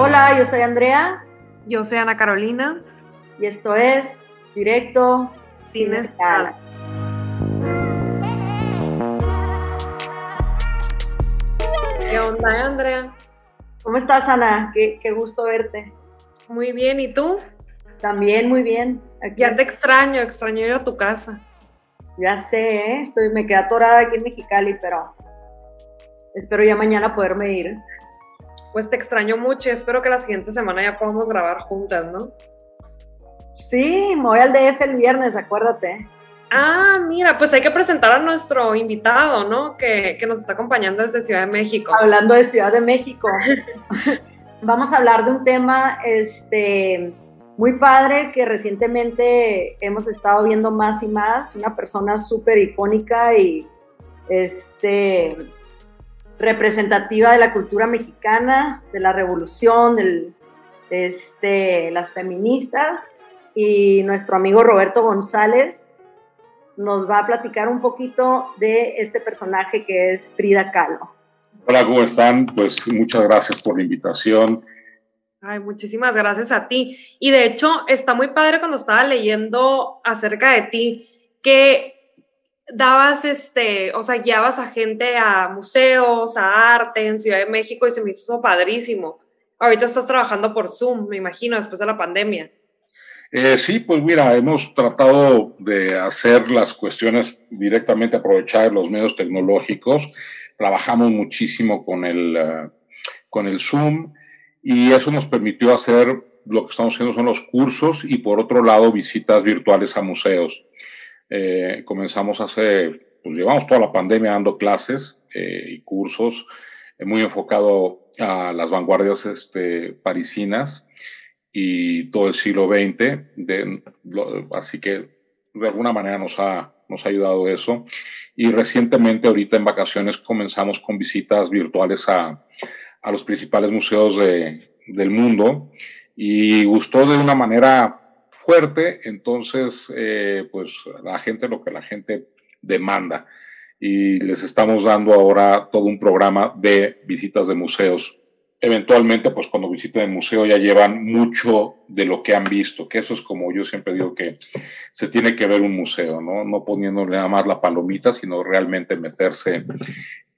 Hola, yo soy Andrea. Yo soy Ana Carolina. Y esto es Directo Sin, Escala. ¿Qué onda, Andrea? ¿Cómo estás, Ana? Qué, gusto verte. Muy bien, ¿y tú? También muy bien. Ya te extraño, extraño ir a tu casa. Ya sé, ¿eh? Estoy, me quedé atorada aquí en Mexicali, pero espero ya mañana poderme ir. Pues te extraño mucho y espero que la siguiente semana ya podamos grabar juntas, ¿no? Sí, me voy al DF el viernes, acuérdate. Ah, mira, pues hay que presentar a nuestro invitado, ¿no? Que, que nos está acompañando desde Ciudad de México. Hablando de Ciudad de México. Vamos a hablar de un tema este, muy padre que recientemente hemos estado viendo más y más. Una persona súper icónica y este, representativa de la cultura mexicana, de la revolución, del, este, las feministas. Y nuestro amigo Roberto González nos va a platicar un poquito de este personaje que es Frida Kahlo. Hola, ¿cómo están? Pues muchas gracias por la invitación. Ay, muchísimas gracias a ti. Y de hecho, está muy padre cuando estaba leyendo acerca de ti, que dabas, este, o sea, guiabas a gente a museos, a arte en Ciudad de México y se me hizo padrísimo. Ahorita estás trabajando por Zoom, me imagino, después de la pandemia. Eh, sí, pues mira, hemos tratado de hacer las cuestiones directamente, aprovechar los medios tecnológicos. Trabajamos muchísimo con el, eh, con el Zoom y eso nos permitió hacer lo que estamos haciendo son los cursos y por otro lado visitas virtuales a museos. Eh, comenzamos hace, pues llevamos toda la pandemia dando clases y cursos muy enfocado a las vanguardias este, parisinas y todo el siglo XX, de, así que de alguna manera nos ha, nos ha ayudado eso. Y recientemente, ahorita en vacaciones, comenzamos con visitas virtuales a, a los principales museos de, del mundo y gustó de una manera entonces, eh, pues la gente, lo que la gente demanda. Y les estamos dando ahora todo un programa de visitas de museos eventualmente, pues cuando visiten el museo ya llevan mucho de lo que han visto, que eso es como yo siempre digo que se tiene que ver un museo, ¿no? No poniéndole nada más la palomita, sino realmente meterse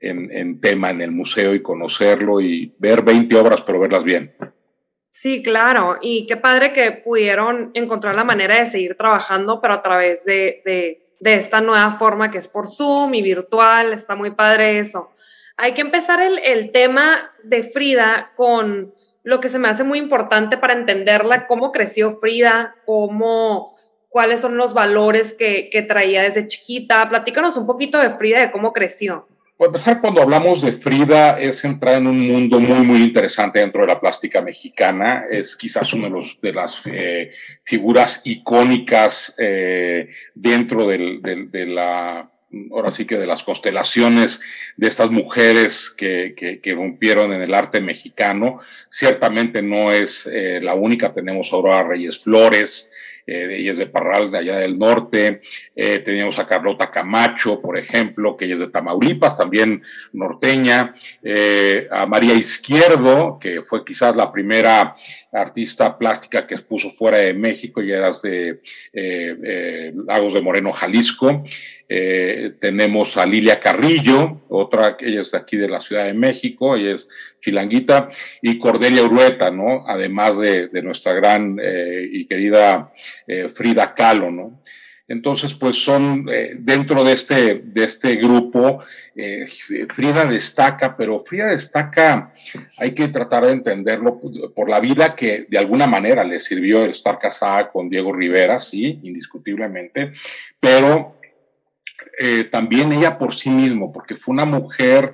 en, en tema en el museo y conocerlo y ver 20 obras, pero verlas bien. Sí, claro, y qué padre que pudieron encontrar la manera de seguir trabajando, pero a través de, de, de esta nueva forma que es por Zoom y virtual, está muy padre eso. Hay que empezar el, tema de Frida con lo que se me hace muy importante para entenderla, cómo creció Frida, cómo, cuáles son los valores que, traía desde chiquita. Platícanos un poquito de Frida, de cómo creció. Pues empezar, cuando hablamos de Frida, es entrar en un mundo muy, muy interesante dentro de la plástica mexicana. Es quizás una de, los, de las eh, figuras icónicas eh, dentro de la ahora sí que de las constelaciones de estas mujeres que, que, rompieron en el arte mexicano. Ciertamente no es eh, la única, tenemos a Aurora Reyes Flores, eh, ella es de Parral, de allá del norte. Eh, teníamos a Carlota Camacho, por ejemplo, que ella es de Tamaulipas, también norteña. Eh, a María Izquierdo, que fue quizás la primera artista plástica que expuso fuera de México, y era de Lagos de Moreno, Jalisco. Tenemos a Lilia Carrillo, otra ella es aquí de la Ciudad de México, ella es chilanguita, y Cordelia Urueta, ¿no? Además de, nuestra gran y querida eh, Frida Kahlo, ¿no? Entonces, pues son eh, dentro de este, de este grupo, eh, Frida destaca, pero Frida destaca, hay que tratar de entenderlo por la vida que de alguna manera le sirvió estar casada con Diego Rivera, sí, indiscutiblemente, pero también ella por sí mismo, porque fue una mujer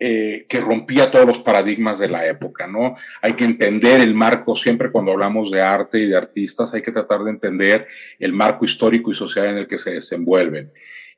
eh, que rompía todos los paradigmas de la época, ¿no? Hay que entender el marco, siempre cuando hablamos de arte y de artistas, hay que tratar de entender el marco histórico y social en el que se desenvuelven.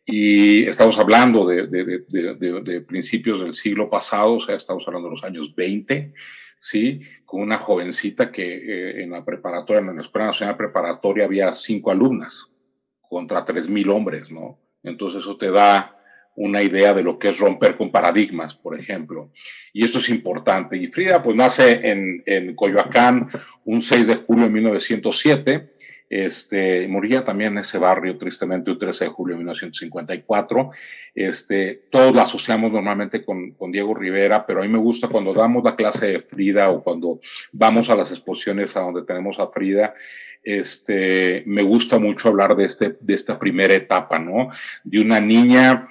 Y estamos hablando de, de, principios del siglo pasado, o sea, estamos hablando de los años 20, ¿sí? Con una jovencita que eh, en la preparatoria, en la Escuela Nacional Preparatoria, había cinco alumnas contra tres mil hombres, ¿no? Entonces eso te da una idea de lo que es romper con paradigmas, por ejemplo. Y esto es importante. Y Frida, pues nace en, en Coyoacán un 6 de julio de 1907. Este, moría también en ese barrio, tristemente, un 13 de julio de 1954. Este, todos la asociamos normalmente con, con, Diego Rivera, pero a mí me gusta cuando damos la clase de Frida o cuando vamos a las exposiciones a donde tenemos a Frida, este, me gusta mucho hablar de, este, de esta primera etapa, ¿no? De una niña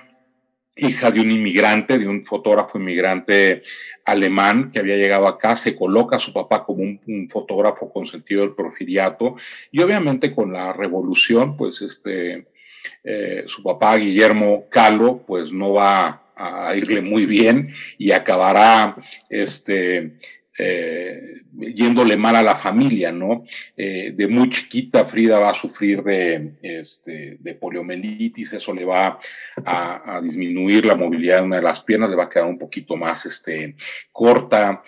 hija de un inmigrante, de un fotógrafo inmigrante alemán que había llegado acá, se coloca a su papá como un, fotógrafo con sentido del porfiriato y obviamente con la revolución, pues este, eh, su papá Guillermo Calo, pues no va a irle muy bien y acabará este, eh, yéndole mal a la familia, ¿no? Eh, de muy chiquita Frida va a sufrir de, este, poliomielitis, eso le va a, disminuir la movilidad de una de las piernas, le va a quedar un poquito más este, corta,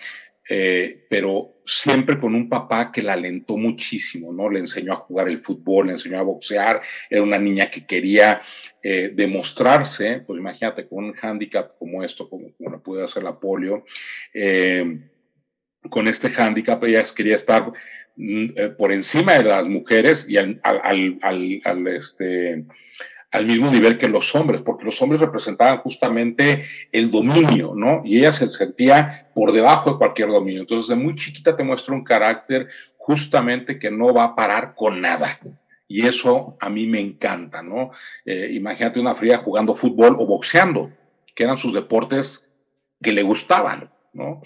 eh, pero siempre con un papá que la alentó muchísimo, ¿no? Le enseñó a jugar el fútbol, le enseñó a boxear, era una niña que quería demostrarse, pues imagínate, con un hándicap como esto, como, como le puede hacer la polio, con este hándicap, ella quería estar mm, eh, por encima de las mujeres y al, al, este, al mismo nivel que los hombres, porque los hombres representaban justamente el dominio, ¿no? Y ella se sentía por debajo de cualquier dominio. Entonces, de muy chiquita te muestra un carácter justamente que no va a parar con nada. Y eso a mí me encanta, ¿no? Eh, imagínate una fría jugando fútbol o boxeando, que eran sus deportes que le gustaban, ¿no?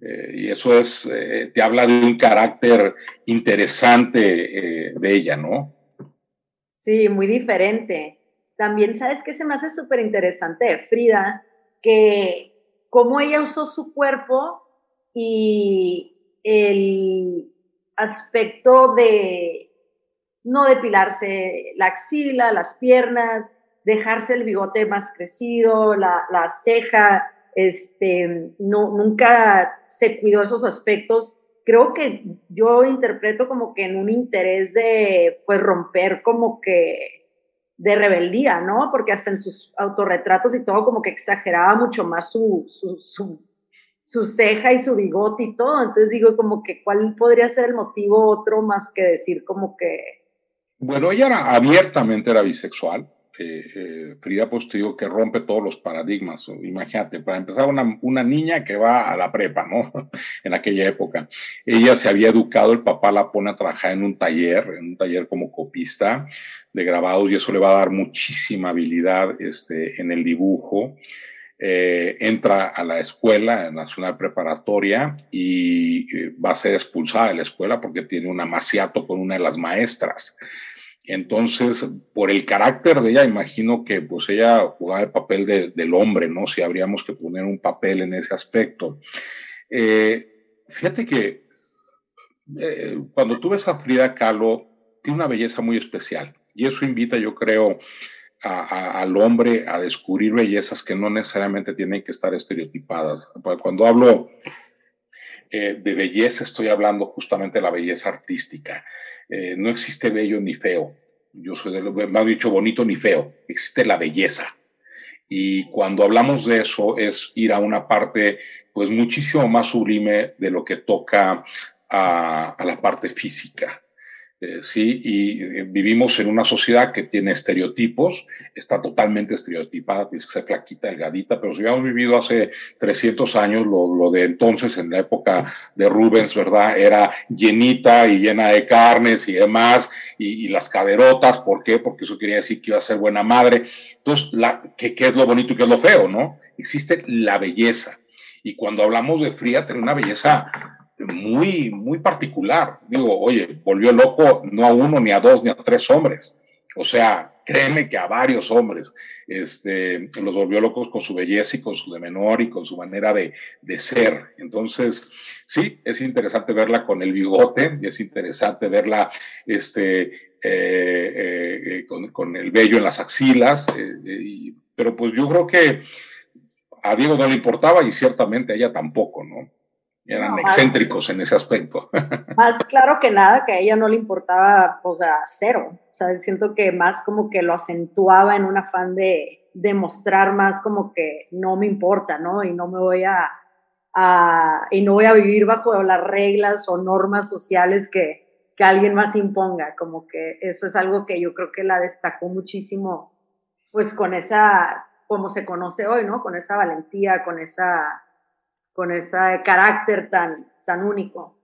Eh, y eso es, eh, te habla de un carácter interesante eh, de ella, ¿no? Sí, muy diferente. También, ¿sabes qué se me hace súper interesante Frida? Que cómo ella usó su cuerpo y el aspecto de no depilarse la axila, las piernas, dejarse el bigote más crecido, la, la ceja, este, no, nunca se cuidó esos aspectos. Creo que yo interpreto como que en un interés de, pues, romper como que de rebeldía, ¿no? Porque hasta en sus autorretratos y todo como que exageraba mucho más su, su, su, ceja y su bigote y todo. Entonces digo como que cuál podría ser el motivo otro más que decir como que... Bueno, ella era, abiertamente era bisexual eh, Frida pues que rompe todos los paradigmas. Imagínate, para empezar, una, una, niña que va a la prepa, ¿no? en aquella época. Ella se había educado, el papá la pone a trabajar en un taller, en un taller como copista de grabados y eso le va a dar muchísima habilidad este, en el dibujo. Eh, entra a la escuela nacional preparatoria y eh, va a ser expulsada de la escuela porque tiene un amaciato con una de las maestras. Entonces, por el carácter de ella, imagino que pues ella jugaba el papel del hombre, ¿no? Si habríamos que poner un papel en ese aspecto. Eh, fíjate que eh, cuando tú ves a Frida Kahlo, tiene una belleza muy especial y eso invita, yo creo, al hombre a descubrir bellezas que no necesariamente tienen que estar estereotipadas. Cuando hablo eh, de belleza, estoy hablando justamente de la belleza artística eh, no existe bello ni feo. Yo soy de lo más dicho bonito ni feo, existe la belleza. Y cuando hablamos de eso es ir a una parte pues muchísimo más sublime de lo que toca a la parte física. Eh, sí, y eh, vivimos en una sociedad que tiene estereotipos, está totalmente estereotipada, tienes que ser flaquita, delgadita, pero si hubiéramos vivido hace 300 años, lo, de entonces, en la época de Rubens, ¿verdad? Era llenita y llena de carnes y demás, y, las caderotas, ¿por qué? Porque eso quería decir que iba a ser buena madre. Entonces, ¿qué, ¿qué es lo bonito y qué es lo feo, no? Existe la belleza. Y cuando hablamos de fría, tiene una belleza muy, muy particular. Digo, oye, volvió loco no a uno, ni a dos, ni a tres hombres. O sea, créeme que a varios hombres este, los volvió locos con su belleza y con su de menor y con su manera de, de ser. Entonces, sí, es interesante verla con el bigote y es interesante verla este, eh, eh, eh, con, con, el vello en las axilas. pero pues yo creo que a Diego no le importaba y ciertamente a ella tampoco, ¿no? Eran excéntricos en ese aspecto. Más claro que nada que a ella no le importaba, o sea, cero. O sea, siento que más como que lo acentuaba en un afán de, demostrar más como que no me importa, ¿no? Y no me voy a, y no voy a vivir bajo las reglas o normas sociales que, que alguien más imponga, como que eso es algo que yo creo que la destacó muchísimo, pues con esa, como se conoce hoy, ¿no? Con esa valentía, con esa, con ese carácter tan, tan único.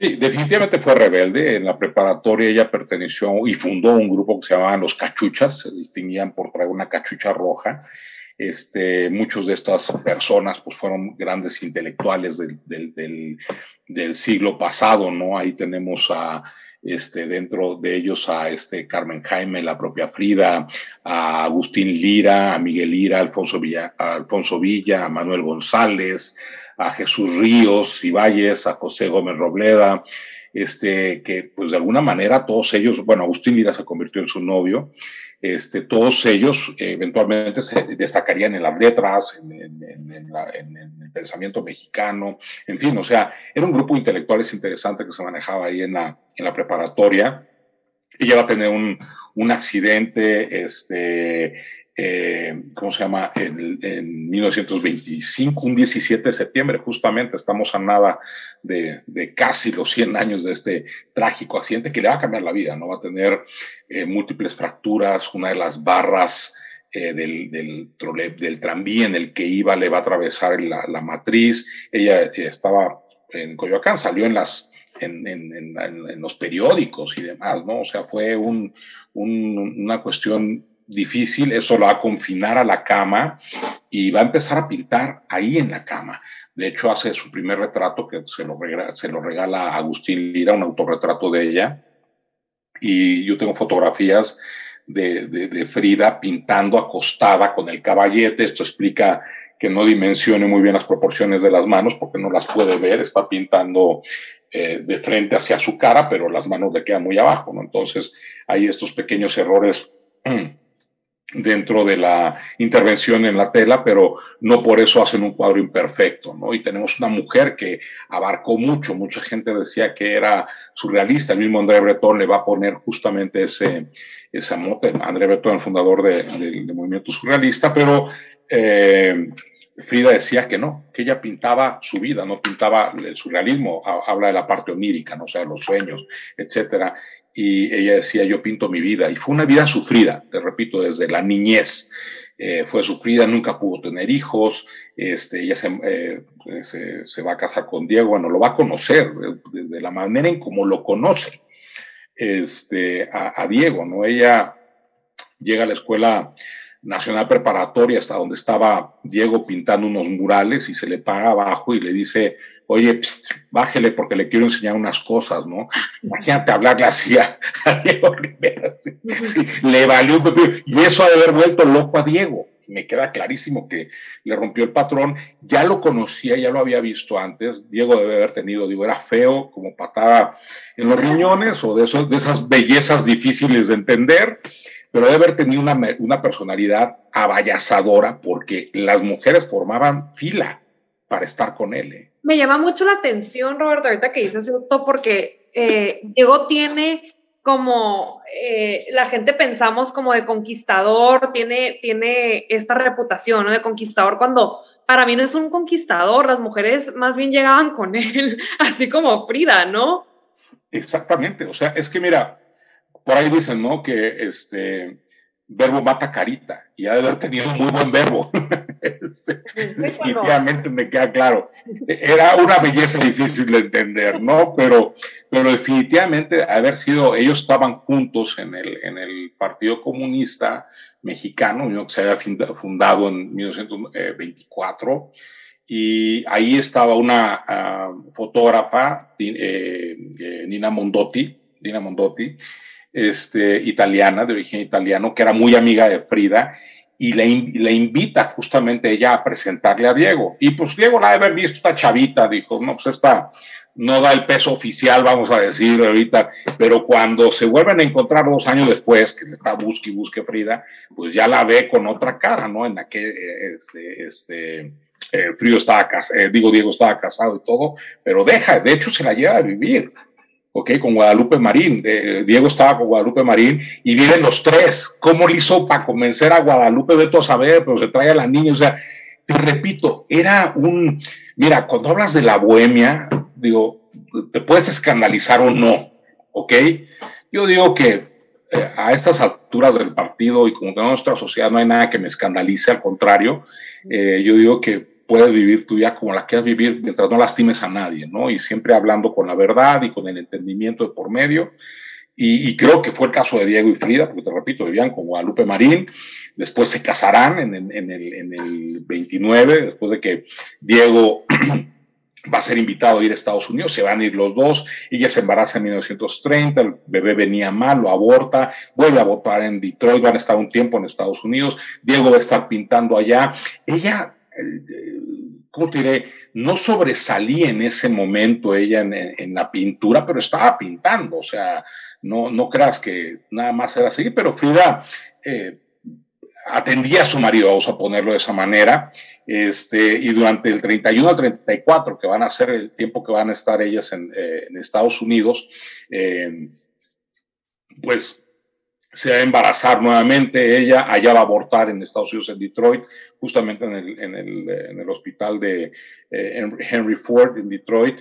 Sí, definitivamente fue rebelde. En la preparatoria ella perteneció y fundó un grupo que se llamaba Los Cachuchas, se distinguían por traer una cachucha roja. Este, muchos de estas personas pues, fueron grandes intelectuales del, del, siglo pasado, ¿no? Ahí tenemos a, este, dentro de ellos a este Carmen Jaime, la propia Frida, a Agustín Lira, a Miguel Lira, Alfonso a Alfonso Villa, a Manuel González, a Jesús Ríos y Valles, a José Gómez Robleda, este, que pues de alguna manera todos ellos, bueno, Agustín Lira se convirtió en su novio, este, todos ellos eventualmente se destacarían en las letras, en, el pensamiento mexicano, en fin, o sea, era un grupo de intelectuales interesante que se manejaba ahí en la, en la preparatoria. Ella va a tener un, un accidente, este, eh, ¿cómo se llama? En, en, 1925, un 17 de septiembre, justamente estamos a nada de, casi los 100 años de este trágico accidente que le va a cambiar la vida, ¿no? Va a tener eh, múltiples fracturas, una de las barras eh, del, del, del, tranvía en el que iba le va a atravesar la, matriz, ella estaba en Coyoacán, salió en los periódicos y demás, ¿no? O sea, fue un, un, una cuestión difícil, eso lo va a confinar a la cama y va a empezar a pintar ahí en la cama. De hecho, hace su primer retrato que se lo regala, se lo regala a Agustín Lira, un autorretrato de ella. Y yo tengo fotografías de, de, Frida pintando acostada con el caballete. Esto explica que no dimensione muy bien las proporciones de las manos porque no las puede ver. Está pintando eh, de frente hacia su cara, pero las manos le quedan muy abajo. ¿no? Entonces, hay estos pequeños errores dentro de la intervención en la tela, pero no por eso hacen un cuadro imperfecto, ¿no? Y tenemos una mujer que abarcó mucho, mucha gente decía que era surrealista, el mismo André Breton le va a poner justamente ese, esa mote, André Breton, el fundador del movimiento surrealista, pero eh, Frida decía que no, que ella pintaba su vida, no pintaba el surrealismo, habla de la parte onírica, ¿no? o sea, los sueños, etcétera y ella decía, yo pinto mi vida. Y fue una vida sufrida, te repito, desde la niñez. Eh, fue sufrida, nunca pudo tener hijos, este, ella eh, se, se, va a casar con Diego, bueno, lo va a conocer desde la manera en cómo lo conoce este, a, a, Diego, ¿no? Ella llega a la escuela nacional preparatoria hasta donde estaba Diego pintando unos murales y se le para abajo y le dice, oye, bájele porque le quiero enseñar unas cosas, ¿no? Imagínate hablarle así a, Diego Rivera. le valió un Y eso ha de haber vuelto loco a Diego. Me queda clarísimo que le rompió el patrón. Ya lo conocía, ya lo había visto antes. Diego debe haber tenido, digo, era feo, como patada en los riñones o de, esas bellezas difíciles de entender pero debe haber tenido una, una personalidad abayazadora porque las mujeres formaban fila para estar con él. ¿eh? Me llama mucho la atención, Roberto, ahorita que dices esto, porque eh, Diego tiene como eh, la gente pensamos como de conquistador, tiene, tiene esta reputación ¿no? de conquistador cuando para mí no es un conquistador, las mujeres más bien llegaban con él, así como Frida, ¿no? Exactamente, o sea, es que mira, por ahí dicen, ¿no? Que este, verbo mata carita y ha de haber tenido muy buen verbo. definitivamente me queda claro. Era una belleza difícil de entender, ¿no? Pero, pero definitivamente haber sido, ellos estaban juntos en el, en el Partido Comunista Mexicano, que se había fundado en 1924. Y ahí estaba una ah, fotógrafa, eh, eh, Nina Mondotti, Nina Mondotti, este, italiana, de origen italiano, que era muy amiga de Frida, y le, le, invita justamente ella a presentarle a Diego. Y pues Diego la de haber visto esta chavita, dijo, no, pues esta no da el peso oficial, vamos a decir ahorita, pero cuando se vuelven a encontrar dos años después, que está busque y busque Frida, pues ya la ve con otra cara, ¿no? En la que este, este eh, estaba casado, eh, digo, Diego estaba casado y todo, pero deja, de hecho se la lleva a vivir ¿ok? Con Guadalupe Marín. Eh, Diego estaba con Guadalupe Marín y vienen los tres. ¿Cómo le hizo para convencer a Guadalupe? de todo saber, pero se trae a la niña. O sea, te repito, era un. Mira, cuando hablas de la bohemia, digo, te puedes escandalizar o no, ¿ok? Yo digo que eh, a estas alturas del partido y como tenemos nuestra sociedad no hay nada que me escandalice, al contrario, eh, yo digo que puedes vivir tu vida como la quieras vivir mientras no lastimes a nadie, ¿no? Y siempre hablando con la verdad y con el entendimiento de por medio. Y, creo que fue el caso de Diego y Frida, porque te repito, vivían con Guadalupe Marín, después se casarán en, el, en el 29, después de que Diego va a ser invitado a ir a Estados Unidos, se van a ir los dos, ella se embaraza en 1930, el bebé venía mal, lo aborta, vuelve a abortar en Detroit, van a estar un tiempo en Estados Unidos, Diego va a estar pintando allá, ella, ¿cómo te diré? No sobresalía en ese momento ella en, la pintura, pero estaba pintando, o sea, no, no creas que nada más era así, pero Frida eh, atendía a su marido, vamos a ponerlo de esa manera, este, y durante el 31 al 34, que van a ser el tiempo que van a estar ellas en, eh, Estados Unidos, eh, pues se va a embarazar nuevamente ella, allá va a abortar en Estados Unidos, en Detroit, justamente en el, en el, en el hospital de eh, Henry Ford en Detroit.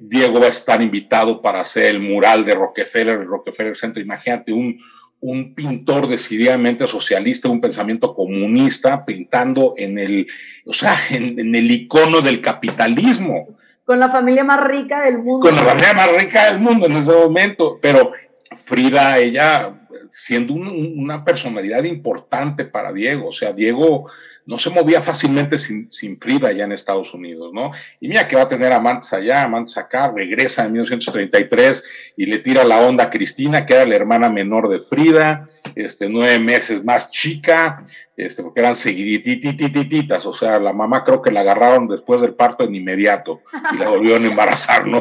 Diego va a estar invitado para hacer el mural de Rockefeller, el Rockefeller Center. Imagínate un, un pintor decididamente socialista, un pensamiento comunista, pintando en el, o sea, en, el icono del capitalismo. Con la familia más rica del mundo. Con la familia más rica del mundo en ese momento. Pero Frida, ella, siendo una personalidad importante para Diego, o sea, Diego no se movía fácilmente sin, sin, Frida allá en Estados Unidos, ¿no? Y mira que va a tener amantes allá, amantes acá, regresa en 1933 y le tira la onda a Cristina, que era la hermana menor de Frida, este, nueve meses más chica, este, porque eran seguidititititas, o sea, la mamá creo que la agarraron después del parto en inmediato y la volvieron a embarazar, ¿no?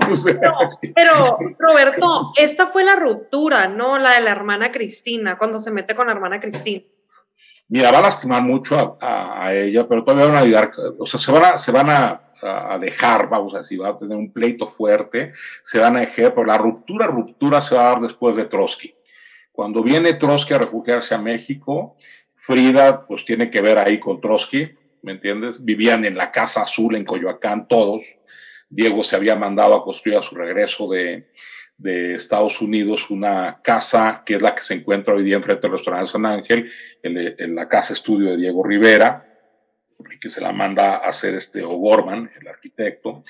pero, Roberto, esta fue la ruptura, ¿no? La de la hermana Cristina, cuando se mete con la hermana Cristina. Mira, va a lastimar mucho a, ella, pero todavía van a ayudar, o sea, se van a, se van a, dejar, vamos a decir, va a tener un pleito fuerte, se van a dejar, pero la ruptura, ruptura se va a dar después de Trotsky. Cuando viene Trotsky a refugiarse a México, Frida pues tiene que ver ahí con Trotsky, ¿me entiendes? Vivían en la Casa Azul en Coyoacán todos. Diego se había mandado a construir a su regreso de, de Estados Unidos una casa que es la que se encuentra hoy día enfrente del restaurante San Ángel, en, la casa estudio de Diego Rivera, que se la manda a hacer este O'Gorman, el arquitecto.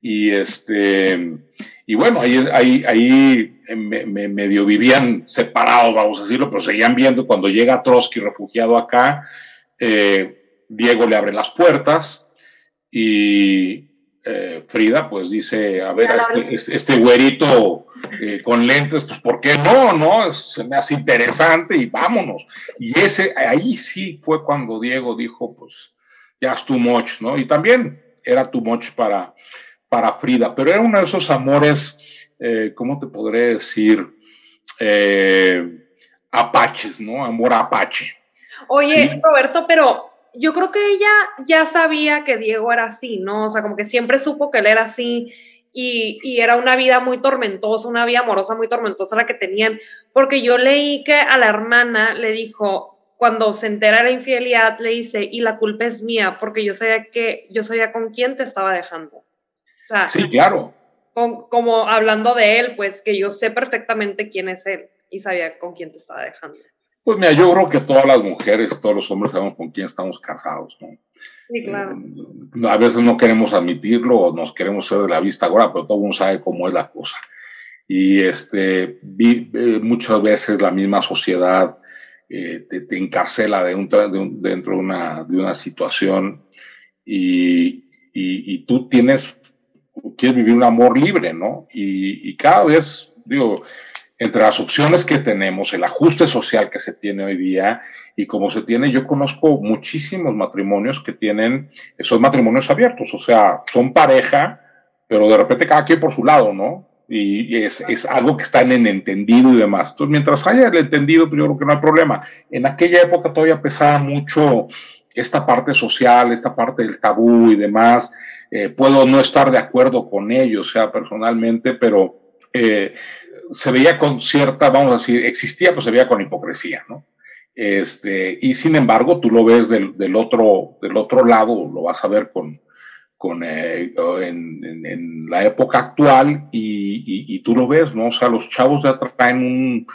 Y este, y bueno, ahí, ahí, ahí me, medio vivían separados, vamos a decirlo, pero seguían viendo cuando llega Trotsky refugiado acá, eh, Diego le abre las puertas y, eh, Frida, pues dice, a ver, este, este, este, güerito eh, con lentes, pues ¿por qué no? no? Se me hace interesante y vámonos. Y ese, ahí sí fue cuando Diego dijo, pues ya es too much, ¿no? Y también era too much para, para Frida, pero era uno de esos amores, eh, ¿cómo te podré decir? apaches, ¿no? Amor apache. Oye, Roberto, pero yo creo que ella ya sabía que Diego era así, ¿no? O sea, como que siempre supo que él era así y, y, era una vida muy tormentosa, una vida amorosa muy tormentosa la que tenían, porque yo leí que a la hermana le dijo, cuando se entera de la infidelidad, le dice, y la culpa es mía, porque yo sabía que yo sabía con quién te estaba dejando. O sea, sí, claro. como hablando de él, pues que yo sé perfectamente quién es él y sabía con quién te estaba dejando. Pues mira, yo creo que todas las mujeres, todos los hombres sabemos con quién estamos casados, ¿no? Sí, claro. Eh, a veces no queremos admitirlo o nos queremos ser de la vista ahora, pero todo el mundo sabe cómo es la cosa. Y este, eh, muchas veces la misma sociedad eh, te, encarcela de dentro de una, de una situación y, y, y, tú tienes, quieres vivir un amor libre, ¿no? Y, y cada vez, digo, entre las opciones que tenemos, el ajuste social que se tiene hoy día y como se tiene, yo conozco muchísimos matrimonios que tienen esos matrimonios abiertos, o sea, son pareja, pero de repente cada quien por su lado, ¿no? Y es, es algo que está en el entendido y demás. Entonces, mientras haya el entendido, pues yo creo que no hay problema. En aquella época todavía pesaba mucho esta parte social, esta parte del tabú y demás. Eh, puedo no estar de acuerdo con ellos, o sea, personalmente, pero eh, se veía con cierta, vamos a decir, existía, pues se veía con hipocresía, ¿no? Este, y sin embargo, tú lo ves del, del otro, del otro lado, lo vas a ver con, con, eh, en, la época actual y, y, tú lo ves, ¿no? O sea, los chavos ya traen un,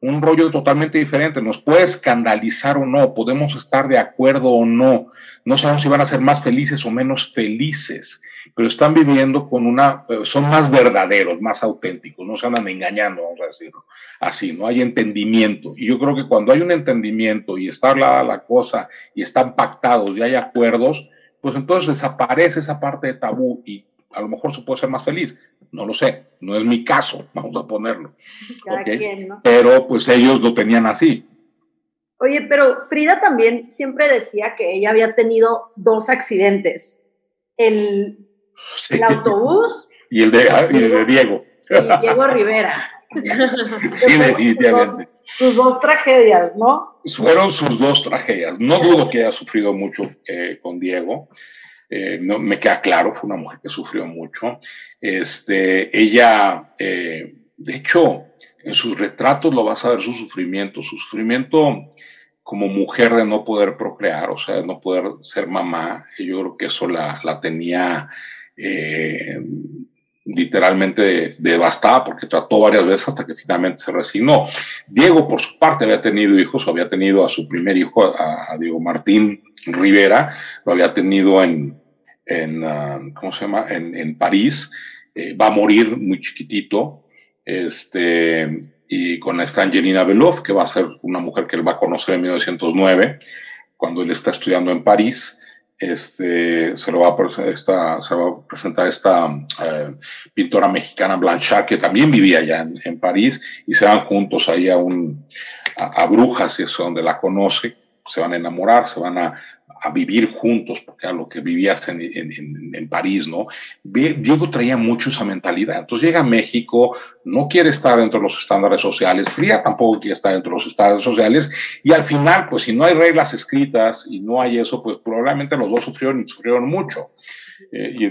un rollo totalmente diferente. Nos puede escandalizar o no, podemos estar de acuerdo o no, no sabemos si van a ser más felices o menos felices, pero están viviendo con una, eh, son más verdaderos, más auténticos, no se andan engañando, vamos a decirlo así, no hay entendimiento. Y yo creo que cuando hay un entendimiento y está hablada la cosa y están pactados y hay acuerdos, pues entonces desaparece esa parte de tabú y a lo mejor se puede ser más feliz. No lo sé, no es mi caso, vamos a ponerlo. Pero pues ellos lo tenían así. Oye, pero Frida también siempre decía que ella había tenido dos accidentes. El, el autobús. Y el de, ah, y el de Diego. Y Diego Rivera. sí, definitivamente. Sus dos, tragedias, ¿no? Fueron sus dos tragedias. No dudo que haya sufrido mucho eh, con Diego. Eh, no, me queda claro, fue una mujer que sufrió mucho. Este, ella, eh, de hecho, en sus retratos lo vas a ver su sufrimiento, su sufrimiento como mujer de no poder procrear, o sea, de no poder ser mamá. Yo creo que eso la, la tenía eh, literalmente devastada porque trató varias veces hasta que finalmente se resignó. Diego, por su parte, había tenido hijos, había tenido a su primer hijo, a, Diego Martín Rivera, lo había tenido en, en, ah, ¿cómo se llama? En, París, eh, va a morir muy chiquitito, este, y con esta Angelina Belov, que va a ser una mujer que él va a conocer en 1909, cuando él está estudiando en París, este, se, lo va a esta, se va a presentar esta eh, pintora mexicana Blanchard, que también vivía allá en, París, y se van juntos ahí a, un, a, a Brujas, y es donde la conoce, se van a enamorar, se van a a vivir juntos, porque a lo que vivías en, en, en, París, ¿no? Diego traía mucho esa mentalidad. Entonces llega a México, no quiere estar dentro de los estándares sociales, Fría tampoco quiere estar dentro de los estándares sociales, y al final, pues si no hay reglas escritas y no hay eso, pues probablemente los dos sufrieron y sufrieron mucho. Eh, y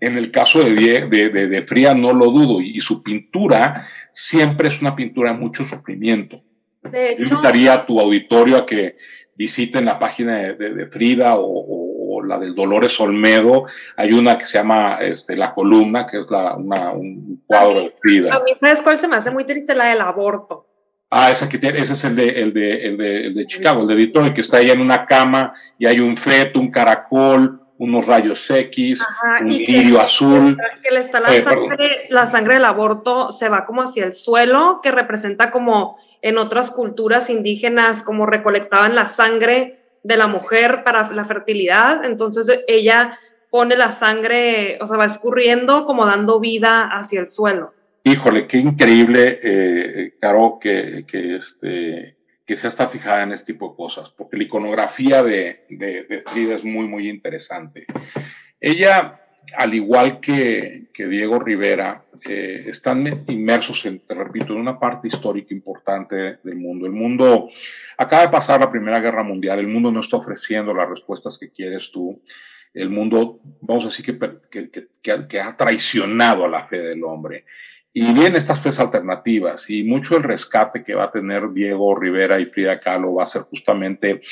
en el caso de, de, de, de Fría no lo dudo, y, su pintura siempre es una pintura de mucho sufrimiento. De hecho, Yo invitaría a tu auditorio a que visiten la página de, Frida o, la del Dolores Olmedo. Hay una que se llama este, La Columna, que es la, una, un cuadro de Frida. A mí, ¿sabes cuál se me hace muy triste? La del aborto. Ah, esa que tiene, ese es el de, el de, el de, el de Chicago, el de Detroit, que está ahí en una cama y hay un feto, un caracol, unos rayos X, un lirio azul. Que está la, sangre, la sangre del aborto se va como hacia el suelo, que representa como en otras culturas indígenas, como recolectaban la sangre de la mujer para la fertilidad. Entonces ella pone la sangre, o sea, va escurriendo como dando vida hacia el suelo. Híjole, qué increíble, eh, Caro, que, que este, que se está fijada en este tipo de cosas, porque la iconografía de, de, Frida es muy, muy interesante. Ella, al igual que, que Diego Rivera, eh, están inmersos, en, te repito, en una parte histórica importante del mundo. El mundo acaba de pasar la Primera Guerra Mundial, el mundo no está ofreciendo las respuestas que quieres tú. El mundo, vamos a decir, que, que, ha traicionado a la fe del hombre. Y vienen estas tres alternativas y mucho el rescate que va a tener Diego Rivera y Frida Kahlo va a ser justamente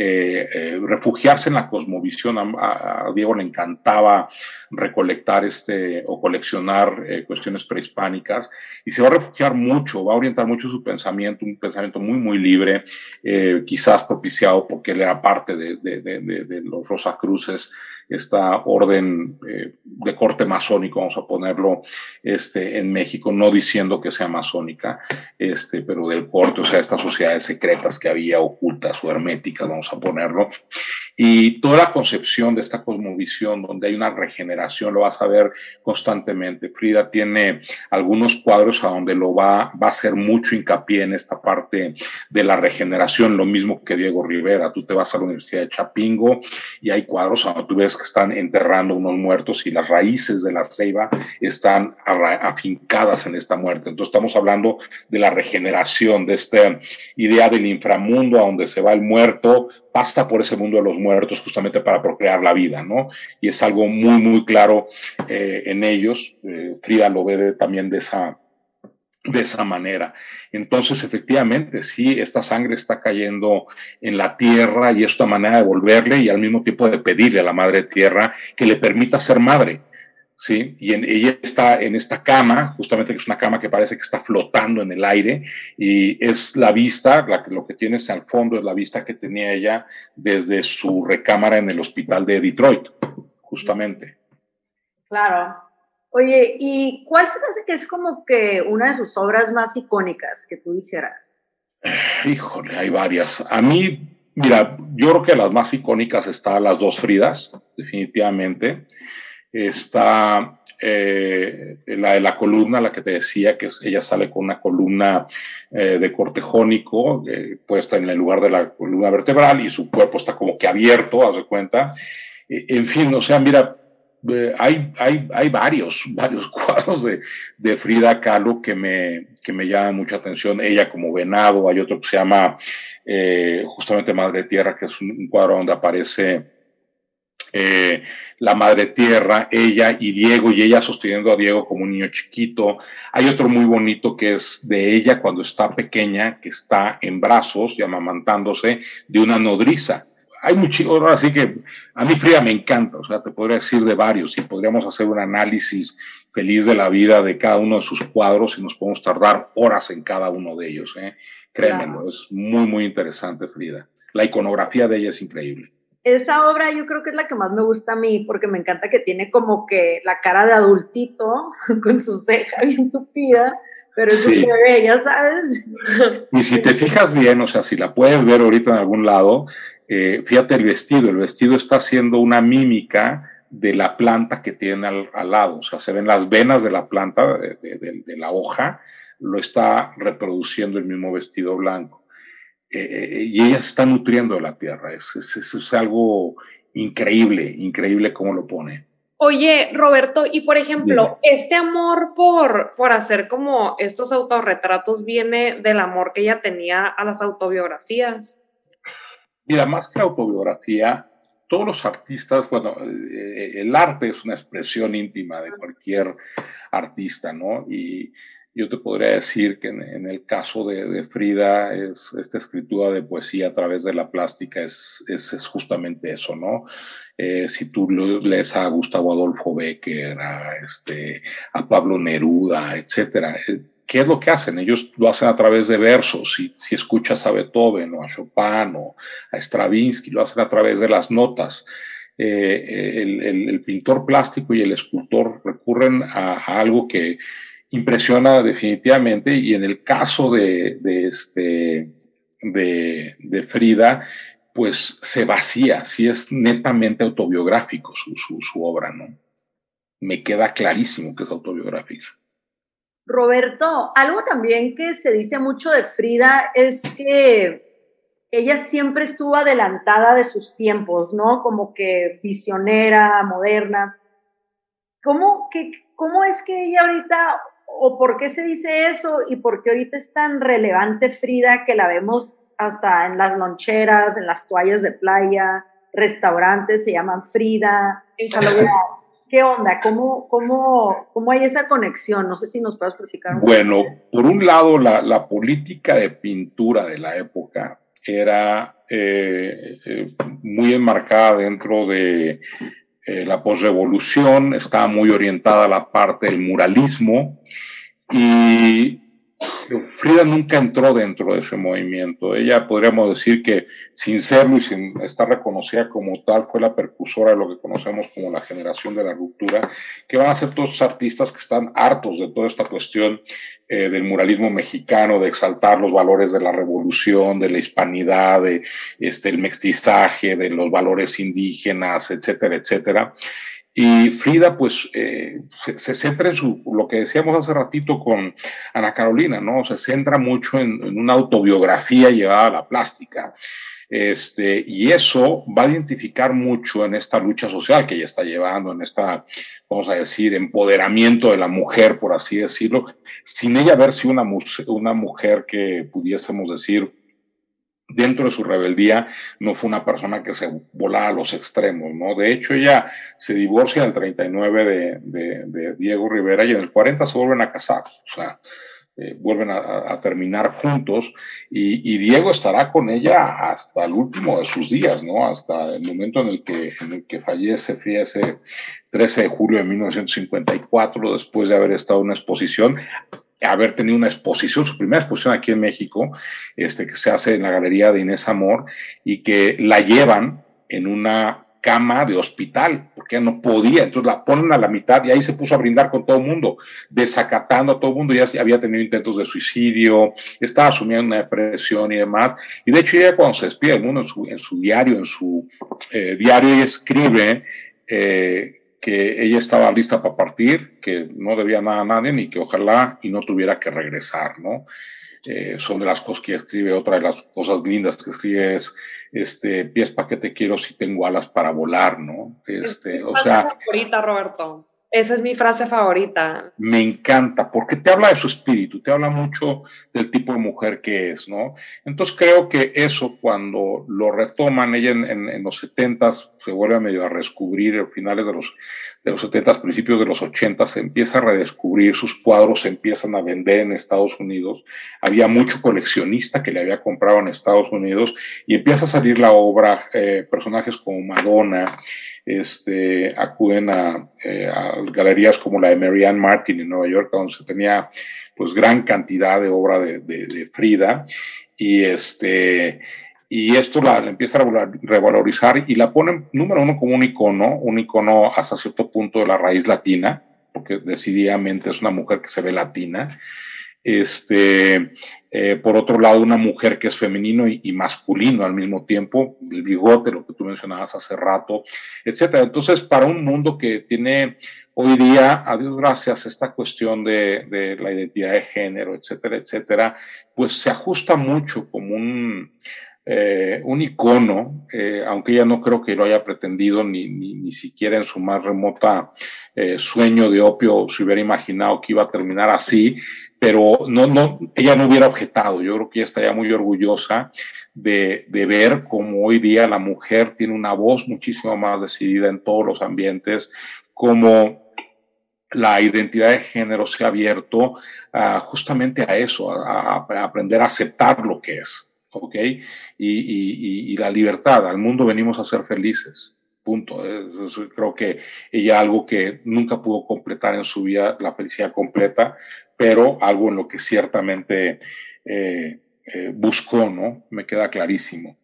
eh, eh, refugiarse en la cosmovisión. A, Diego le encantaba recolectar este o coleccionar eh, cuestiones prehispánicas y se va a refugiar mucho, va a orientar mucho su pensamiento, un pensamiento muy, muy libre, quizás propiciado porque él era parte de, los Rosacruces esta orden de corte masónico, vamos a ponerlo este, en México, no diciendo que sea masónica, este, pero del corte, o sea, estas sociedades secretas que había ocultas o herméticas, vamos a ponerlo. Y toda la concepción de esta cosmovisión, donde hay una regeneración, lo vas a ver constantemente. Frida tiene algunos cuadros a donde lo va, va a hacer mucho hincapié en esta parte de la regeneración, lo mismo que Diego Rivera. Tú te vas a la Universidad de Chapingo y hay cuadros a donde tú ves que están enterrando unos muertos y las raíces de la ceiba están afincadas en esta muerte. Entonces estamos hablando de la regeneración, de esta idea del inframundo a donde se va el muerto, pasa por ese mundo de los muertos justamente para procrear la vida, ¿no? Y es algo muy, muy claro eh, en ellos. Eh, Frida lo ve también de esa de esa manera. Entonces, efectivamente, sí, esta sangre está cayendo en la tierra y es una manera de volverle y al mismo tiempo de pedirle a la madre tierra que le permita ser madre. ¿Sí? Y ella está en esta cama, justamente que es una cama que parece que está flotando en el aire, y es la vista, lo que tienes al fondo es la vista que tenía ella desde su recámara en el hospital de Detroit, justamente. Claro. Oye, ¿y cuál se hace que es como que una de sus obras más icónicas que tú dijeras? Híjole, hay varias. A mí, mira, yo creo que las más icónicas están las dos Fridas, definitivamente está eh, la de la columna, la que te decía, que ella sale con una columna eh, de corte jónico eh, puesta en el lugar de la columna vertebral y su cuerpo está como que abierto, haz de cuenta. en fin, o sea, mira, hay, hay, hay, varios, varios cuadros de, de, Frida Kahlo que me, que me llaman mucha atención. Ella como venado, hay otro que se llama justamente Madre Tierra, que es un cuadro donde aparece eh, la madre tierra, ella y Diego, y ella sosteniendo a Diego como un niño chiquito. Hay otro muy bonito que es de ella cuando está pequeña, que está en brazos y amamantándose de una nodriza. Hay mucho, así que a mí Frida me encanta, o sea, te podría decir de varios y podríamos hacer un análisis feliz de la vida de cada uno de sus cuadros y nos podemos tardar horas en cada uno de ellos, ¿eh? Créemelo, es muy, muy interesante Frida. La iconografía de ella es increíble esa obra yo creo que es la que más me gusta a mí porque me encanta que tiene como que la cara de adultito con su ceja bien tupida, pero es sí. bebé, ya sabes. Y si te fijas bien, o sea, si la puedes ver ahorita en algún lado, eh, fíjate el vestido, el vestido está haciendo una mímica de la planta que tiene al, lado, o sea, se ven las venas de la planta, de, de la hoja, lo está reproduciendo el mismo vestido blanco. Eh, y ella se está nutriendo la tierra. Eso es, algo increíble, increíble cómo lo pone. Oye, Roberto, y por ejemplo, este amor por, por hacer como estos autorretratos viene del amor que ella tenía a las autobiografías. Mira, más que autobiografía, todos los artistas, bueno, eh, el arte es una expresión íntima de cualquier artista, ¿no? Y yo te podría decir que en, el caso de, Frida, es, esta escritura de poesía a través de la plástica es, es, justamente eso, ¿no? Eh, si tú lees a Gustavo Adolfo Becker, a, este, a Pablo Neruda, etcétera, eh, ¿qué es lo que hacen? Ellos lo hacen a través de versos. Si, si escuchas a Beethoven o a Chopin o a Stravinsky, lo hacen a través de las notas. Eh, el, el, pintor plástico y el escultor recurren a algo que impresiona definitivamente y en el caso de, este, de, Frida, pues se vacía, si es netamente autobiográfico su, su, obra, ¿no? Me queda clarísimo que es autobiográfica. Roberto, algo también que se dice mucho de Frida es que ella siempre estuvo adelantada de sus tiempos, ¿no? Como que visionera, moderna. ¿Cómo, que, ¿Cómo es que ella ahorita o por qué se dice eso y por qué ahorita es tan relevante Frida que la vemos hasta en las loncheras, en las toallas de playa, restaurantes se llaman Frida. ¿Qué onda? ¿Cómo, cómo, cómo hay esa conexión? No sé si nos puedes platicar. Un bueno, por un lado, la, la, política de pintura de la época era eh, eh, muy enmarcada dentro de eh, la posrevolución estaba muy orientada a la parte del muralismo y Frida nunca entró dentro de ese movimiento. Ella podríamos decir que sin serlo y sin estar reconocida como tal, fue la percursora de lo que conocemos como la generación de la ruptura, que van a ser todos los artistas que están hartos de toda esta cuestión eh, del muralismo mexicano, de exaltar los valores de la revolución, de la hispanidad, de este, mestizaje, de los valores indígenas, etcétera, etcétera. Y Frida, pues, eh, se, centra en su, lo que decíamos hace ratito con Ana Carolina, ¿no? Se centra mucho en, una autobiografía llevada a la plástica. Este, y eso va a identificar mucho en esta lucha social que ella está llevando, en esta, vamos a decir, empoderamiento de la mujer, por así decirlo, sin ella haber sido una, una mujer que pudiésemos decir, dentro de su rebeldía, no fue una persona que se volaba a los extremos, ¿no? De hecho, ella se divorcia en el 39 de, Diego Rivera y en el 40 se vuelven a casar. O sea, eh, vuelven a, terminar juntos y, Diego estará con ella hasta el último de sus días, ¿no? Hasta el momento en el que, en el que fallece, fíjese, 13 de julio de 1954, después de haber estado en una exposición, haber tenido una exposición, su primera exposición aquí en México, este, que se hace en la Galería de Inés Amor, y que la llevan en una cama de hospital, porque no podía, entonces la ponen a la mitad y ahí se puso a brindar con todo el mundo, desacatando a todo el mundo, ya había tenido intentos de suicidio, estaba asumiendo una depresión y demás, y de hecho ella cuando se despide del mundo en su, en su diario, en su eh, diario, ella escribe eh, que ella estaba lista para partir, que no debía nada a nadie, ni que ojalá y no tuviera que regresar, ¿no? Eh, son de las cosas que escribe, otra de las cosas lindas que escribe es, este, pies para que te quiero si tengo alas para volar, ¿no? Este, o sea... Favorita, Roberto. Esa es mi frase favorita. Me encanta, porque te habla de su espíritu, te habla mucho del tipo de mujer que es, ¿no? Entonces creo que eso cuando lo retoman ella en, los setentas, se vuelve a medio a redescubrir, a finales de los, de los 70, principios de los 80, se empieza a redescubrir, sus cuadros se empiezan a vender en Estados Unidos, había mucho coleccionista que le había comprado en Estados Unidos y empieza a salir la obra, eh, personajes como Madonna, este, acuden eh, a, galerías como la de Marianne Martin en Nueva York, donde se tenía pues gran cantidad de obra de, Frida y este y esto la, empieza a revalorizar y la ponen número uno como un icono, un icono hasta cierto punto de la raíz latina, porque decididamente es una mujer que se ve latina. Este, eh, por otro lado, una mujer que es femenino y, masculino al mismo tiempo, el bigote, lo que tú mencionabas hace rato, etcétera. Entonces, para un mundo que tiene hoy día, a Dios gracias, esta cuestión de, la identidad de género, etcétera, etcétera, pues se ajusta mucho como un, eh, un icono, eh, aunque ella no creo que lo haya pretendido ni, ni, siquiera en su más remota sueño de opio se hubiera imaginado que iba a terminar así, pero no, no, ella no hubiera objetado. Yo creo que ella estaría muy orgullosa de, de, ver cómo hoy día la mujer tiene una voz muchísimo más decidida en todos los ambientes, como la identidad de género se ha abierto justamente a eso, a, aprender a aceptar lo que es, ¿ok? Y, y, y, la libertad, al mundo venimos a ser felices, punto. creo que ella algo que nunca pudo completar en su vida, la felicidad completa, pero algo en lo que ciertamente eh, eh, buscó, ¿no? Me queda clarísimo.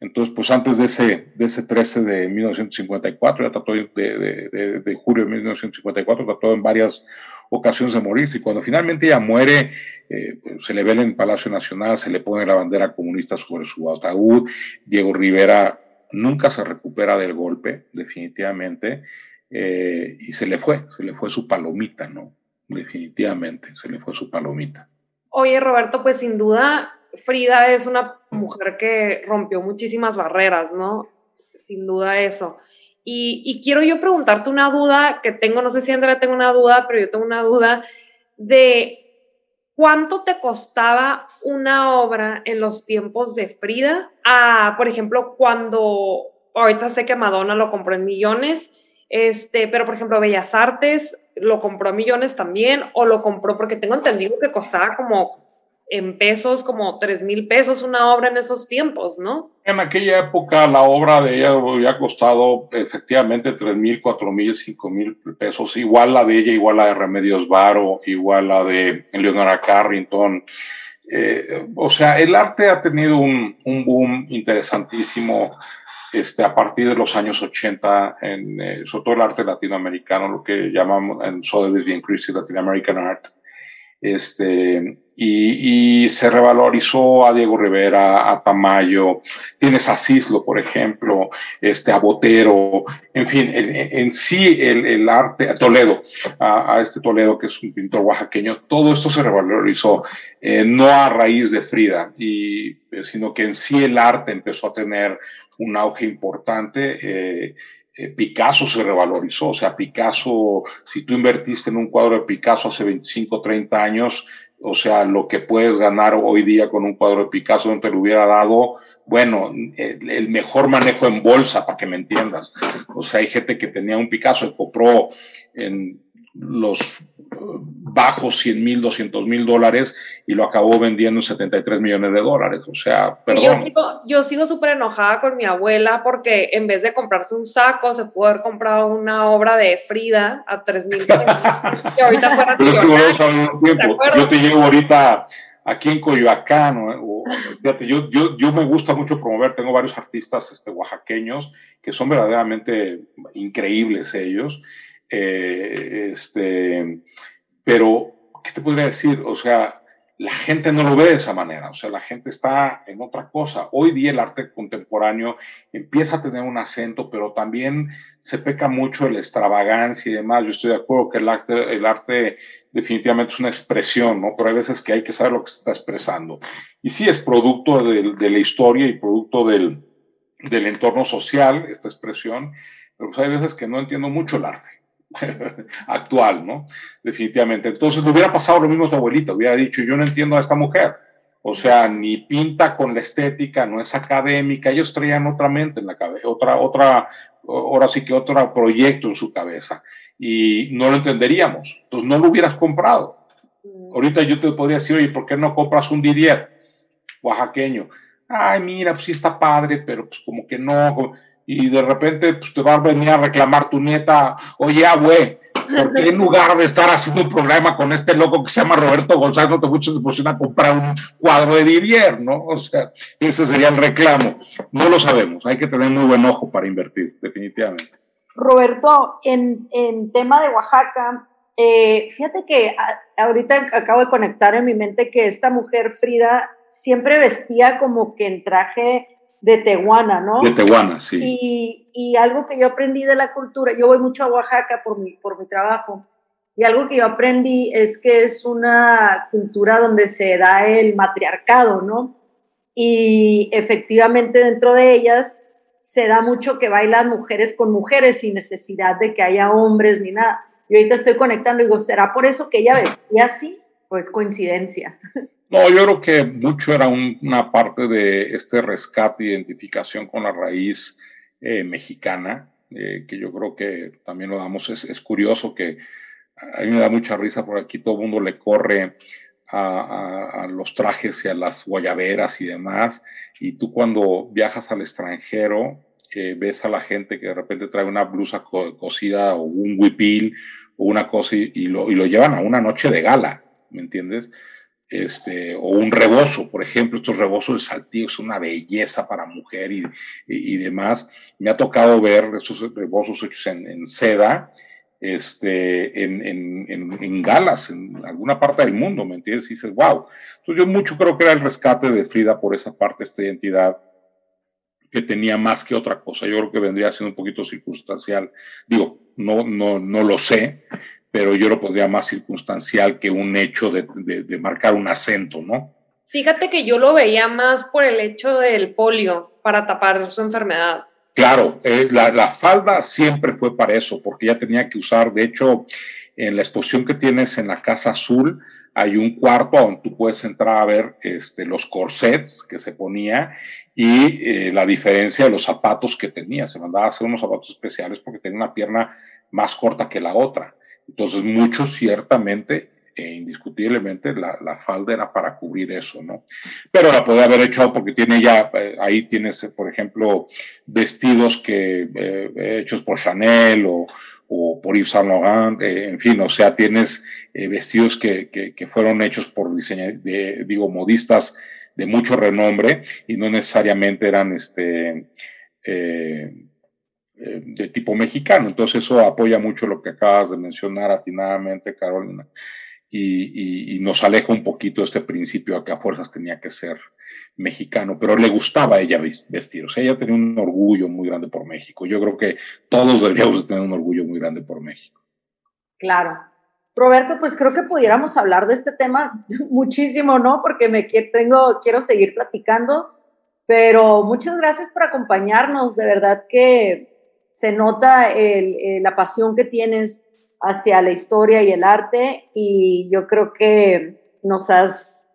Entonces, pues antes de ese, de ese 13 de 1954, ya trató de, de, de, julio de 1954, trató en varias ocasiones de morirse. Y cuando finalmente ella muere, eh, pues, se le ve en el Palacio Nacional, se le pone la bandera comunista sobre su ataúd. Diego Rivera nunca se recupera del golpe, definitivamente, y se le fue, se le fue su palomita, ¿no? definitivamente, se le fue su palomita. Oye, Roberto, pues sin duda, Frida es una mujer que rompió muchísimas barreras, ¿no? Sin duda eso. Y, quiero yo preguntarte una duda que tengo, no sé si Andrea tengo una duda, pero yo tengo una duda de cuánto te costaba una obra en los tiempos de Frida. Ah, por ejemplo, cuando ahorita sé que Madonna lo compró en millones, este, pero por ejemplo, Bellas Artes lo compró a millones también o lo compró porque tengo entendido que costaba como en pesos, como 3 mil pesos una obra en esos tiempos, ¿no? En aquella época la obra de ella había costado efectivamente 3 mil, 4 mil, 5 mil pesos, igual la de ella, igual la de Remedios Varo, igual la de Leonora Carrington. Eh, o sea, el arte ha tenido un, un boom interesantísimo este, a partir de los años 80, en, eh, sobre todo el arte latinoamericano, lo que llamamos en Sotheby's en Christie Latin American Art, este, y, se revalorizó a Diego Rivera, a Tamayo, tienes a Cislo, por ejemplo, este, a Botero, en fin, en, sí el, arte, a Toledo, a, este Toledo que es un pintor oaxaqueño, todo esto se revalorizó, eh, no a raíz de Frida, y, eh, sino que en sí el arte empezó a tener un auge importante. Eh, eh, Picasso se revalorizó, o sea, Picasso, si tú invertiste en un cuadro de Picasso hace 25, 30 años, o sea, lo que puedes ganar hoy día con un cuadro de Picasso no te lo hubiera dado, bueno, el, mejor manejo en bolsa, para que me entiendas. O sea, hay gente que tenía un Picasso y compró en los bajos 100 mil, 200 mil dólares y lo acabó vendiendo en 73 millones de dólares. O sea, perdón. Yo sigo, yo sigo súper enojada con mi abuela porque en vez de comprarse un saco, se pudo haber comprado una obra de Frida a 3 mil y ahorita fuera tiempo. Yo te llevo ahorita aquí en Coyoacán, yo, yo, yo, me gusta mucho promover, tengo varios artistas este, oaxaqueños que son verdaderamente increíbles ellos. Eh, este, pero, ¿qué te podría decir? O sea, la gente no lo ve de esa manera, o sea, la gente está en otra cosa. Hoy día el arte contemporáneo empieza a tener un acento, pero también se peca mucho la extravagancia y demás. Yo estoy de acuerdo que el arte, el arte definitivamente es una expresión, ¿no? Pero hay veces que hay que saber lo que se está expresando. Y sí, es producto de, de la historia y producto del, del entorno social, esta expresión, pero pues hay veces que no entiendo mucho el arte. actual, ¿no? Definitivamente. Entonces le hubiera pasado lo mismo a tu abuelita, hubiera dicho, yo no entiendo a esta mujer. O sea, ni pinta con la estética, no es académica, ellos traían otra mente en la cabeza, otra, otra, ahora sí que otro proyecto en su cabeza. Y no lo entenderíamos. Entonces no lo hubieras comprado. Mm. Ahorita yo te podría decir, oye, ¿por qué no compras un Didier oaxaqueño? Ay, mira, pues sí está padre, pero pues como que no y de repente pues, te va a venir a reclamar tu nieta, oye, güey, ¿por qué en lugar de estar haciendo un problema con este loco que se llama Roberto González, no te mucho de a comprar un cuadro de Didier, ¿no? O sea, ese sería el reclamo. No lo sabemos, hay que tener muy buen ojo para invertir, definitivamente. Roberto, en, en tema de Oaxaca, eh, fíjate que ahorita acabo de conectar en mi mente que esta mujer, Frida, siempre vestía como que en traje de Tehuana, ¿no? De Tehuana, sí. Y, y, algo que yo aprendí de la cultura, yo voy mucho a Oaxaca por mi, por mi trabajo, y algo que yo aprendí es que es una cultura donde se da el matriarcado, ¿no? Y efectivamente dentro de ellas se da mucho que bailan mujeres con mujeres sin necesidad de que haya hombres ni nada. Y ahorita estoy conectando y digo, ¿será por eso que ella vestía así? Pues coincidencia. No, yo creo que mucho era una parte de este rescate, identificación con la raíz eh, mexicana, eh, que yo creo que también lo damos. Es, curioso que a mí me da mucha risa por aquí, todo el mundo le corre a, los trajes y a las guayaberas y demás. Y tú cuando viajas al extranjero, eh, ves a la gente que de repente trae una blusa cosida o un huipil o una cosa y, lo, y lo llevan a una noche de gala, ¿me entiendes? Este, o un rebozo, por ejemplo, estos rebozos de saltillo son una belleza para mujer y, y, demás. Me ha tocado ver esos rebozos hechos en, seda, este, en, en, en, galas, en alguna parte del mundo, ¿me entiendes? Y dices, wow. Entonces yo mucho creo que era el rescate de Frida por esa parte, esta identidad que tenía más que otra cosa. Yo creo que vendría siendo un poquito circunstancial. Digo, no, no, no lo sé, pero yo lo podría más circunstancial que un hecho de, de, marcar un acento, ¿no? Fíjate que yo lo veía más por el hecho del polio, para tapar su enfermedad. Claro, eh, la, la, falda siempre fue para eso, porque ya tenía que usar, de hecho, en la exposición que tienes en la Casa Azul, hay un cuarto donde tú puedes entrar a ver este, los corsets que se ponía y eh, la diferencia de los zapatos que tenía. Se mandaba a hacer unos zapatos especiales porque tenía una pierna más corta que la otra. Entonces, mucho ciertamente e indiscutiblemente la, la, falda era para cubrir eso, ¿no? Pero la puede haber hecho porque tiene ya, eh, ahí tienes, por ejemplo, vestidos que eh, hechos por Chanel o, o por Yves Saint Laurent, eh, en fin, o sea, tienes vestidos que, que, que, fueron hechos por diseñadores, digo, modistas de mucho renombre y no necesariamente eran este eh, de tipo mexicano. Entonces eso apoya mucho lo que acabas de mencionar atinadamente, Carolina, y, nos aleja un poquito de este principio a que a fuerzas tenía que ser mexicano, pero le gustaba a ella vestir, o sea, ella tenía un orgullo muy grande por México. Yo creo que todos deberíamos tener un orgullo muy grande por México. Claro. Roberto, pues creo que pudiéramos hablar de este tema muchísimo, ¿no? Porque me tengo, quiero seguir platicando, pero muchas gracias por acompañarnos, de verdad que se nota eh, la pasión que tienes hacia la historia y el arte y yo creo que nos has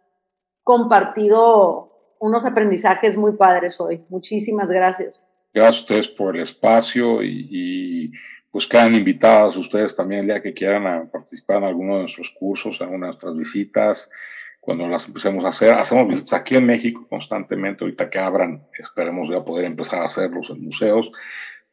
compartido unos aprendizajes muy padres hoy. Muchísimas gracias. Gracias a ustedes por el espacio y, pues quedan invitadas ustedes también el día que quieran participar en alguno de nuestros cursos, en alguna de nuestras visitas, cuando las empecemos a hacer. Hacemos visitas aquí en México constantemente, ahorita que abran, esperemos ya poder empezar a hacerlos en museos.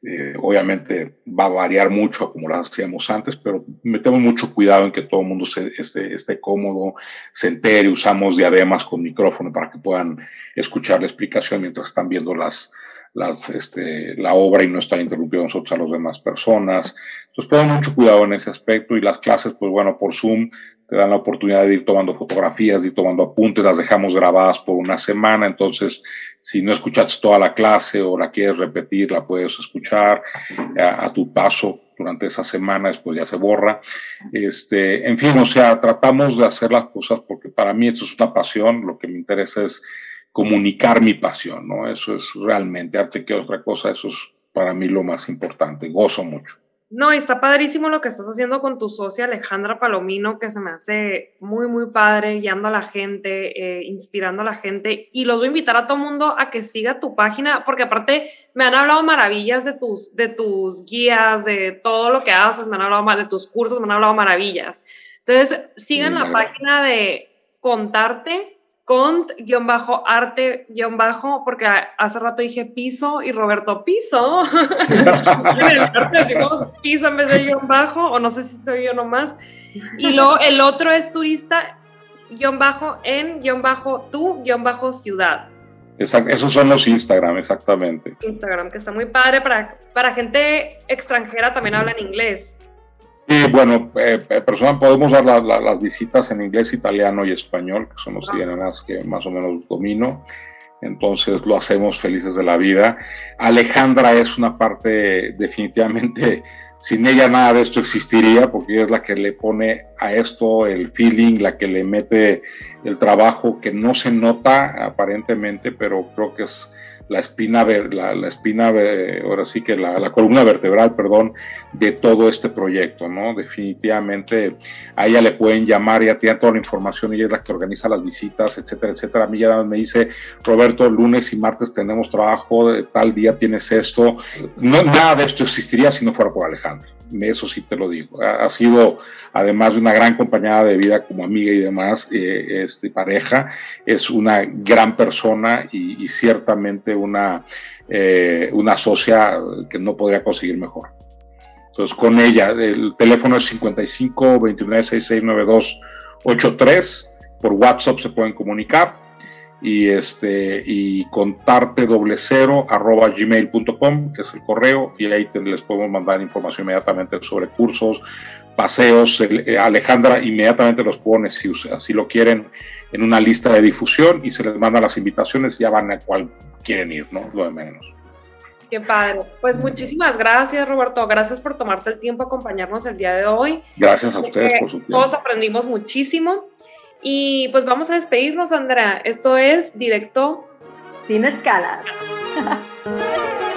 Eh, obviamente va a variar mucho como las hacíamos antes, pero metemos mucho cuidado en que todo el mundo se, esté, esté, cómodo, se entere, usamos diademas con micrófono para que puedan escuchar la explicación mientras están viendo las, las, este, la obra y no están interrumpiendo nosotros a las demás personas. Entonces, pongan mucho cuidado en ese aspecto y las clases, pues bueno, por Zoom te dan la oportunidad de ir tomando fotografías, de ir tomando apuntes, las dejamos grabadas por una semana, entonces si no escuchaste toda la clase o la quieres repetir, la puedes escuchar a, tu paso durante esa semana, después ya se borra. Este, en fin, o sea, tratamos de hacer las cosas porque para mí esto es una pasión, lo que me interesa es comunicar mi pasión, ¿no? Eso es realmente, arte que otra cosa, eso es para mí lo más importante, gozo mucho. No, está padrísimo lo que estás haciendo con tu socia Alejandra Palomino, que se me hace muy, muy padre, guiando a la gente, eh, inspirando a la gente. Y los voy a invitar a todo mundo a que siga tu página, porque aparte me han hablado maravillas de tus, de tus guías, de todo lo que haces, me han hablado de tus cursos, me han hablado maravillas. Entonces, sigan la página de Contarte, cont-arte-bajo, porque hace rato dije piso y Roberto piso. piso en vez de guion bajo, o no sé si soy yo nomás. Y luego el otro es turista guion bajo en guion bajo tu guion bajo ciudad. Exacto, esos son los Instagram, exactamente. Instagram, que está muy padre para, para gente extranjera, también habla en inglés. Sí, bueno, eh, eh podemos dar las visitas en inglés, italiano y español, que son los idiomas que más o menos domino. Entonces lo hacemos felices de la vida. Alejandra es una parte definitivamente, sin ella nada de esto existiría, porque ella es la que le pone a esto el feeling, la que le mete el trabajo que no se nota aparentemente, pero creo que es la espina, la, la espina, ahora sí que la, columna vertebral, perdón, de todo este proyecto, ¿no? Definitivamente a ella le pueden llamar, ya tiene toda la información, ella es la que organiza las visitas, etcétera, etcétera. A mí ya me dice, Roberto, lunes y martes tenemos trabajo, tal día tienes esto. Nada de esto existiría si no fuera por Alejandro eso sí te lo digo. Ha, sido, además de una gran compañera de vida como amiga y demás, eh, este, pareja, es una gran persona y, ciertamente una, eh, una socia que no podría conseguir mejor. Entonces, con ella, el teléfono es 55 29 66 92 83, por WhatsApp se pueden comunicar y este y contarte doble cero arroba gmail.com que es el correo y ahí les podemos mandar información inmediatamente sobre cursos paseos eh, Alejandra inmediatamente los pone si así lo quieren en una lista de difusión y se les manda las invitaciones y ya van a cual quieren ir no lo de menos Qué padre. Pues muchísimas gracias, Roberto. Gracias por tomarte el tiempo a acompañarnos el día de hoy. Gracias a ustedes por su tiempo. Todos aprendimos muchísimo. Y pues vamos a despedirnos, Andrea. Esto es directo sin escalas.